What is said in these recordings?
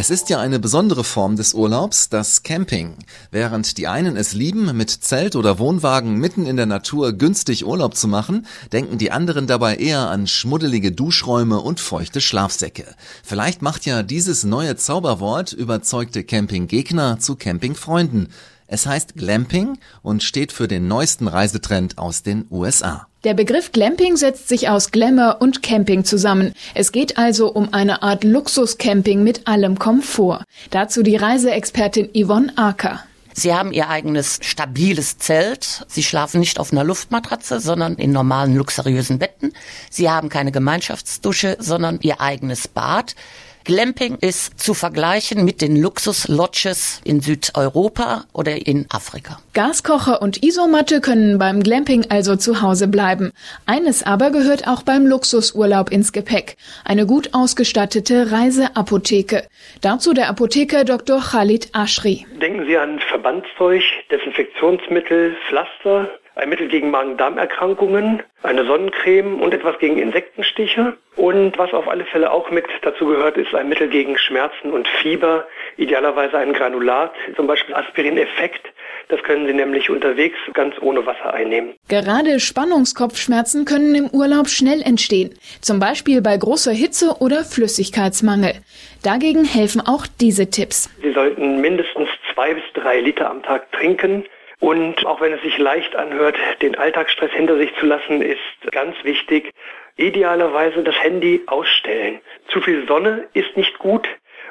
Es ist ja eine besondere Form des Urlaubs, das Camping. Während die einen es lieben, mit Zelt oder Wohnwagen mitten in der Natur günstig Urlaub zu machen, denken die anderen dabei eher an schmuddelige Duschräume und feuchte Schlafsäcke. Vielleicht macht ja dieses neue Zauberwort überzeugte Campinggegner zu Campingfreunden. Es heißt Glamping und steht für den neuesten Reisetrend aus den USA. Der Begriff Glamping setzt sich aus Glamour und Camping zusammen. Es geht also um eine Art Luxuscamping mit allem Komfort. Dazu die Reiseexpertin Yvonne Acker. Sie haben ihr eigenes stabiles Zelt. Sie schlafen nicht auf einer Luftmatratze, sondern in normalen luxuriösen Betten. Sie haben keine Gemeinschaftsdusche, sondern ihr eigenes Bad. Glamping ist zu vergleichen mit den Luxus-Lodges in Südeuropa oder in Afrika. Gaskocher und Isomatte können beim Glamping also zu Hause bleiben. Eines aber gehört auch beim Luxusurlaub ins Gepäck. Eine gut ausgestattete Reiseapotheke. Dazu der Apotheker Dr. Khalid Ashri. Denken Sie an Verbandszeug, Desinfektionsmittel, Pflaster, ein Mittel gegen Magen-Darm-Erkrankungen, eine Sonnencreme und etwas gegen Insektenstiche. Und was auf alle Fälle auch mit dazu gehört, ist ein Mittel gegen Schmerzen und Fieber, idealerweise ein Granulat, zum Beispiel Aspirin-Effekt. Das können Sie nämlich unterwegs ganz ohne Wasser einnehmen. Gerade Spannungskopfschmerzen können im Urlaub schnell entstehen, zum Beispiel bei großer Hitze oder Flüssigkeitsmangel. Dagegen helfen auch diese Tipps. Sie sollten mindestens zwei bis drei Liter am Tag trinken. Und auch wenn es sich leicht anhört, den Alltagsstress hinter sich zu lassen, ist ganz wichtig. Idealerweise das Handy ausstellen. Zu viel Sonne ist nicht gut.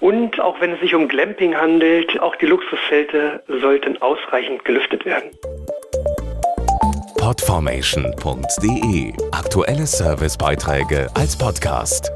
Und auch wenn es sich um Glamping handelt, auch die Luxuszelte sollten ausreichend gelüftet werden. Podformation.de Aktuelle Servicebeiträge als Podcast.